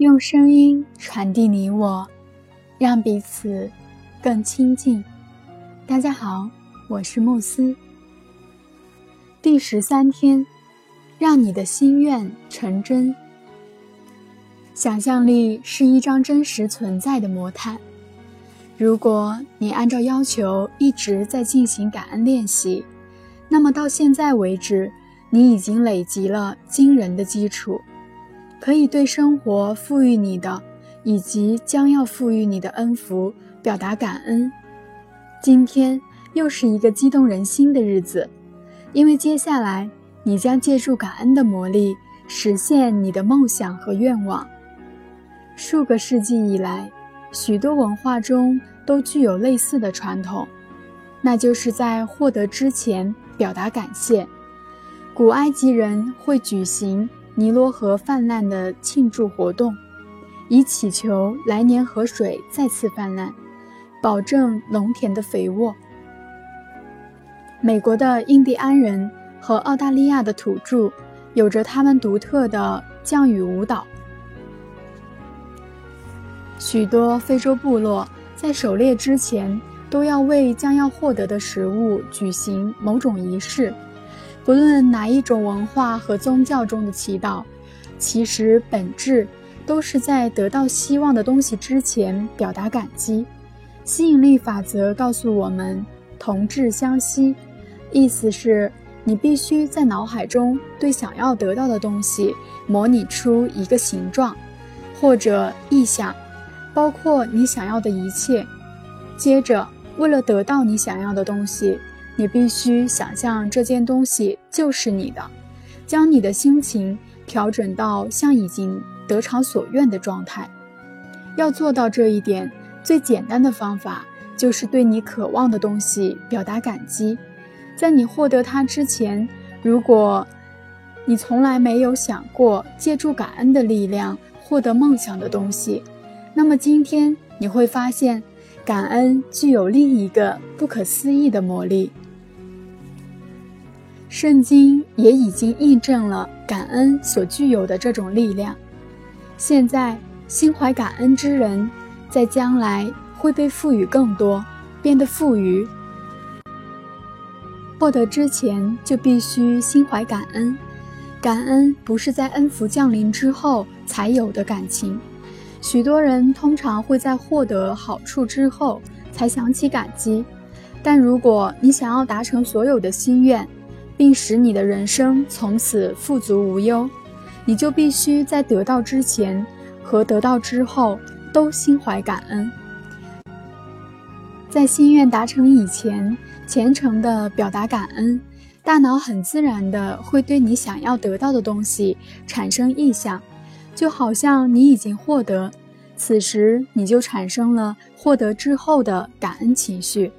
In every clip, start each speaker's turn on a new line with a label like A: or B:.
A: 用声音传递你我，让彼此更亲近。大家好，我是慕斯。第十三天，让你的心愿成真。想象力是一张真实存在的魔毯。如果你按照要求一直在进行感恩练习，那么到现在为止，你已经累积了惊人的基础。可以对生活赋予你的，以及将要赋予你的恩福表达感恩。今天又是一个激动人心的日子，因为接下来你将借助感恩的魔力实现你的梦想和愿望。数个世纪以来，许多文化中都具有类似的传统，那就是在获得之前表达感谢。古埃及人会举行。尼罗河泛滥的庆祝活动，以祈求来年河水再次泛滥，保证农田的肥沃。美国的印第安人和澳大利亚的土著有着他们独特的降雨舞蹈。许多非洲部落在狩猎之前都要为将要获得的食物举行某种仪式。不论哪一种文化和宗教中的祈祷，其实本质都是在得到希望的东西之前表达感激。吸引力法则告诉我们，同质相吸，意思是你必须在脑海中对想要得到的东西模拟出一个形状或者意象，包括你想要的一切。接着，为了得到你想要的东西。你必须想象这件东西就是你的，将你的心情调整到像已经得偿所愿的状态。要做到这一点，最简单的方法就是对你渴望的东西表达感激。在你获得它之前，如果你从来没有想过借助感恩的力量获得梦想的东西，那么今天你会发现，感恩具有另一个不可思议的魔力。圣经也已经印证了感恩所具有的这种力量。现在，心怀感恩之人，在将来会被赋予更多，变得富裕。获得之前就必须心怀感恩。感恩不是在恩福降临之后才有的感情。许多人通常会在获得好处之后才想起感激。但如果你想要达成所有的心愿，并使你的人生从此富足无忧，你就必须在得到之前和得到之后都心怀感恩。在心愿达成以前，虔诚地表达感恩，大脑很自然地会对你想要得到的东西产生意向，就好像你已经获得，此时你就产生了获得之后的感恩情绪，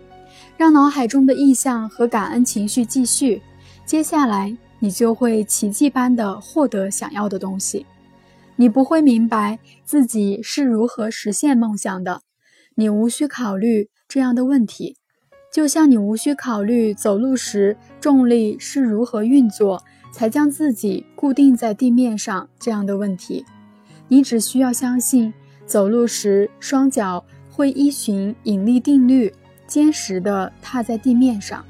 A: 让脑海中的意向和感恩情绪继续。接下来，你就会奇迹般的获得想要的东西。你不会明白自己是如何实现梦想的，你无需考虑这样的问题，就像你无需考虑走路时重力是如何运作才将自己固定在地面上这样的问题。你只需要相信，走路时双脚会依循引力定律坚实地踏在地面上。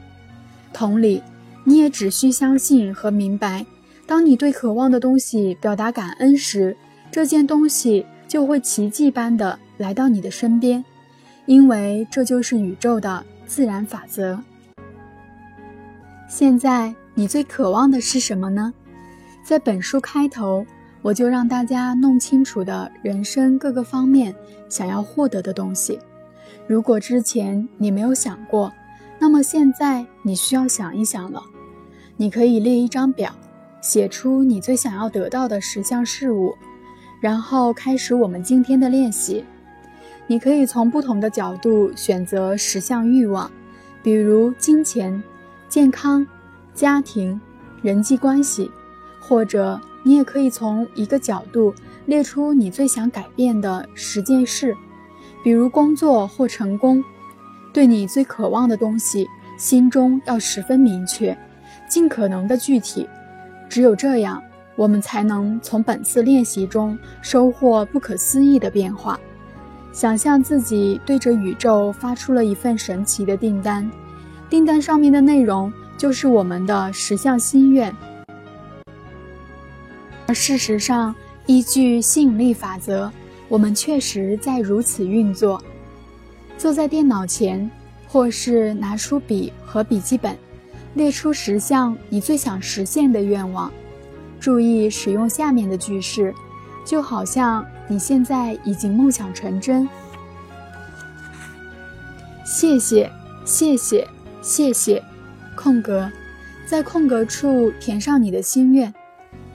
A: 同理。你也只需相信和明白，当你对渴望的东西表达感恩时，这件东西就会奇迹般的来到你的身边，因为这就是宇宙的自然法则。现在你最渴望的是什么呢？在本书开头，我就让大家弄清楚的人生各个方面想要获得的东西。如果之前你没有想过，那么现在你需要想一想了。你可以列一张表，写出你最想要得到的十项事物，然后开始我们今天的练习。你可以从不同的角度选择十项欲望，比如金钱、健康、家庭、人际关系，或者你也可以从一个角度列出你最想改变的十件事，比如工作或成功。对你最渴望的东西，心中要十分明确，尽可能的具体。只有这样，我们才能从本次练习中收获不可思议的变化。想象自己对着宇宙发出了一份神奇的订单，订单上面的内容就是我们的十项心愿。而事实上，依据吸引力法则，我们确实在如此运作。坐在电脑前，或是拿出笔和笔记本，列出十项你最想实现的愿望。注意使用下面的句式，就好像你现在已经梦想成真。谢谢，谢谢，谢谢。空格，在空格处填上你的心愿。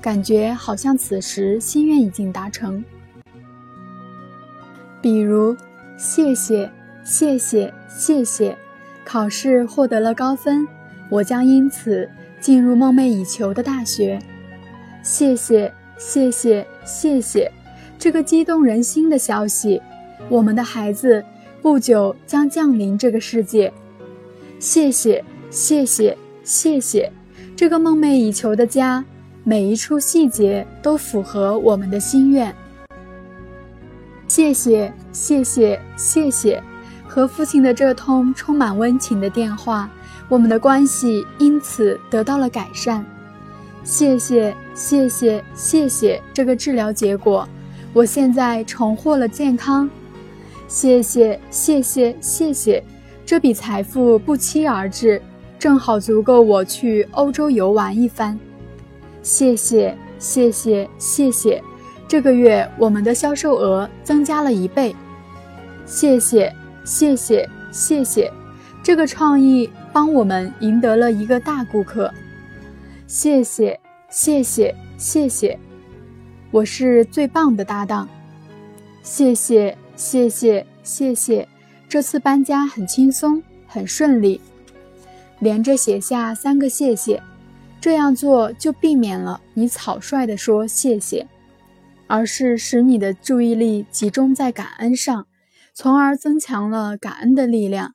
A: 感觉好像此时心愿已经达成，比如谢谢谢谢谢谢，考试获得了高分，我将因此进入梦寐以求的大学。谢谢谢谢谢谢，这个激动人心的消息，我们的孩子不久将降临这个世界。谢谢谢谢谢谢，这个梦寐以求的家。每一处细节都符合我们的心愿。谢谢，谢谢，谢谢！和父亲的这通充满温情的电话，我们的关系因此得到了改善。谢谢，谢谢，谢谢！这个治疗结果，我现在重获了健康。谢谢，谢谢，谢谢！这笔财富不期而至，正好足够我去欧洲游玩一番。谢谢谢谢谢谢，这个月我们的销售额增加了一倍。谢谢谢谢谢谢，这个创意帮我们赢得了一个大顾客。谢谢谢谢谢谢，我是最棒的搭档。谢谢谢谢谢谢，这次搬家很轻松很顺利。连着写下三个谢谢。这样做就避免了你草率地说谢谢，而是使你的注意力集中在感恩上，从而增强了感恩的力量。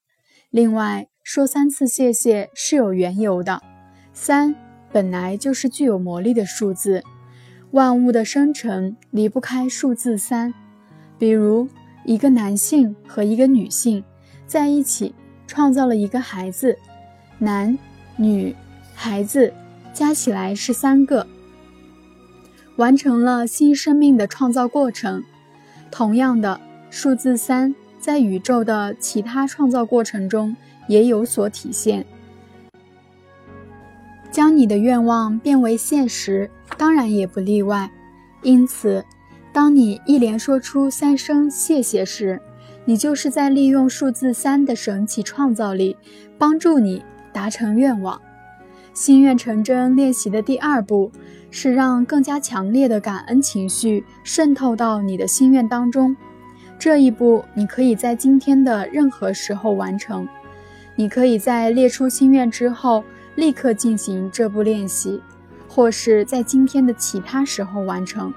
A: 另外，说三次谢谢是有缘由的，三本来就是具有魔力的数字，万物的生成离不开数字三。比如，一个男性和一个女性在一起创造了一个孩子，男、女、孩子。加起来是三个，完成了新生命的创造过程。同样的，数字三在宇宙的其他创造过程中也有所体现。将你的愿望变为现实，当然也不例外。因此，当你一连说出三声谢谢时，你就是在利用数字三的神奇创造力，帮助你达成愿望。心愿成真练习的第二步是让更加强烈的感恩情绪渗透到你的心愿当中。这一步你可以在今天的任何时候完成。你可以在列出心愿之后立刻进行这步练习，或是在今天的其他时候完成。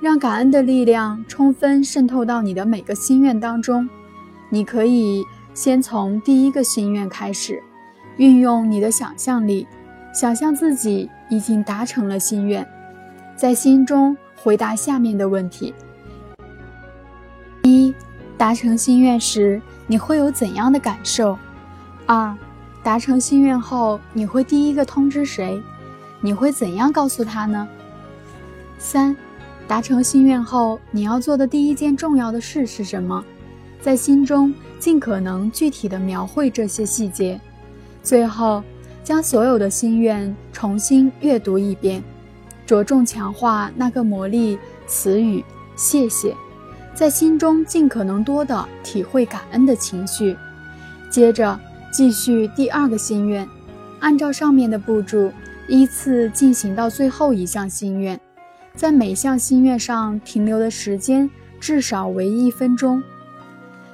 A: 让感恩的力量充分渗透到你的每个心愿当中。你可以先从第一个心愿开始。运用你的想象力，想象自己已经达成了心愿，在心中回答下面的问题：一、达成心愿时你会有怎样的感受？二、达成心愿后你会第一个通知谁？你会怎样告诉他呢？三、达成心愿后你要做的第一件重要的事是什么？在心中尽可能具体的描绘这些细节。最后，将所有的心愿重新阅读一遍，着重强化那个魔力词语“谢谢”，在心中尽可能多的体会感恩的情绪。接着继续第二个心愿，按照上面的步骤依次进行到最后一项心愿，在每项心愿上停留的时间至少为一分钟。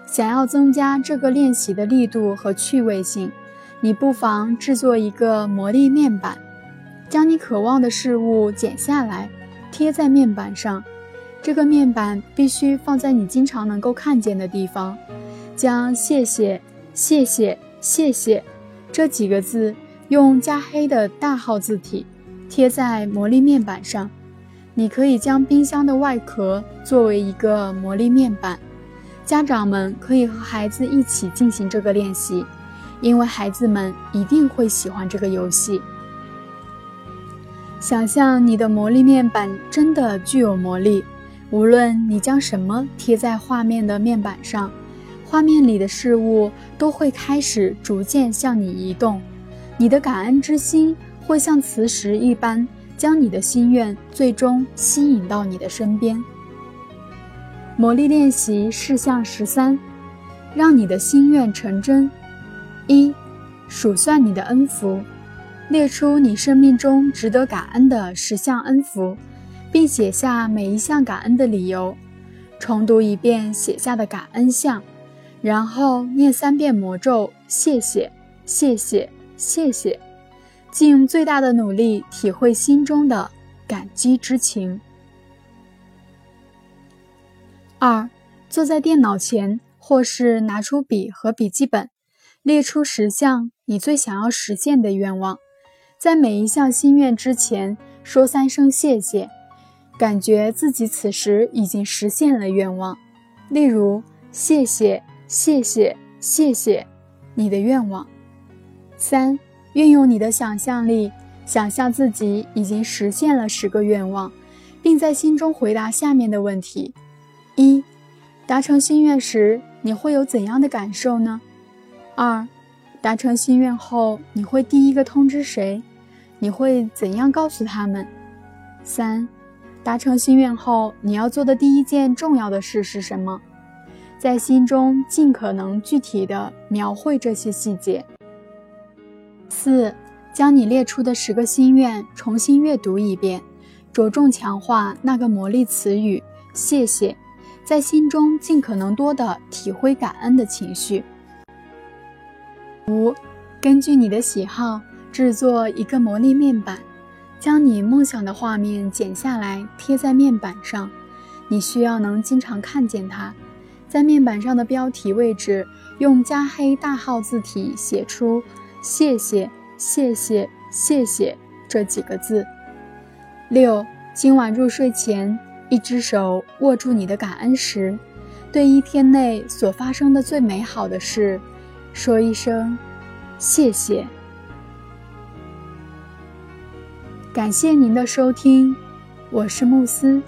A: 想要增加这个练习的力度和趣味性。你不妨制作一个魔力面板，将你渴望的事物剪下来，贴在面板上。这个面板必须放在你经常能够看见的地方。将“谢谢、谢谢、谢谢”这几个字用加黑的大号字体贴在魔力面板上。你可以将冰箱的外壳作为一个魔力面板，家长们可以和孩子一起进行这个练习，因为孩子们一定会喜欢这个游戏。想象你的魔力面板真的具有魔力，无论你将什么贴在画面的面板上，画面里的事物都会开始逐渐向你移动，你的感恩之心会像磁石一般。将你的心愿最终吸引到你的身边。魔力练习事项十三：让你的心愿成真。一、数算你的恩福，列出你生命中值得感恩的十项恩福，并写下每一项感恩的理由。重读一遍写下的感恩项，然后念三遍魔咒：谢谢，谢谢，谢谢。尽最大的努力体会心中的感激之情。二，坐在电脑前，或是拿出笔和笔记本，列出十项你最想要实现的愿望，在每一项心愿之前说三声谢谢，感觉自己此时已经实现了愿望。例如，谢谢，谢谢，谢谢，你的愿望。三。运用你的想象力，想象自己已经实现了十个愿望，并在心中回答下面的问题：一、达成心愿时你会有怎样的感受呢？二、达成心愿后你会第一个通知谁？你会怎样告诉他们？三、达成心愿后你要做的第一件重要的事是什么？在心中尽可能具体的描绘这些细节。四，将你列出的十个心愿重新阅读一遍，着重强化那个魔力词语“谢谢”，在心中尽可能多的体会感恩的情绪。五，根据你的喜好制作一个魔力面板，将你梦想的画面剪下来贴在面板上。你需要能经常看见它，在面板上的标题位置用加黑大号字体写出。谢谢，谢谢，谢谢这几个字。六，今晚入睡前，一只手握住你的感恩石，对一天内所发生的最美好的事，说一声谢谢。感谢您的收听，我是慕斯。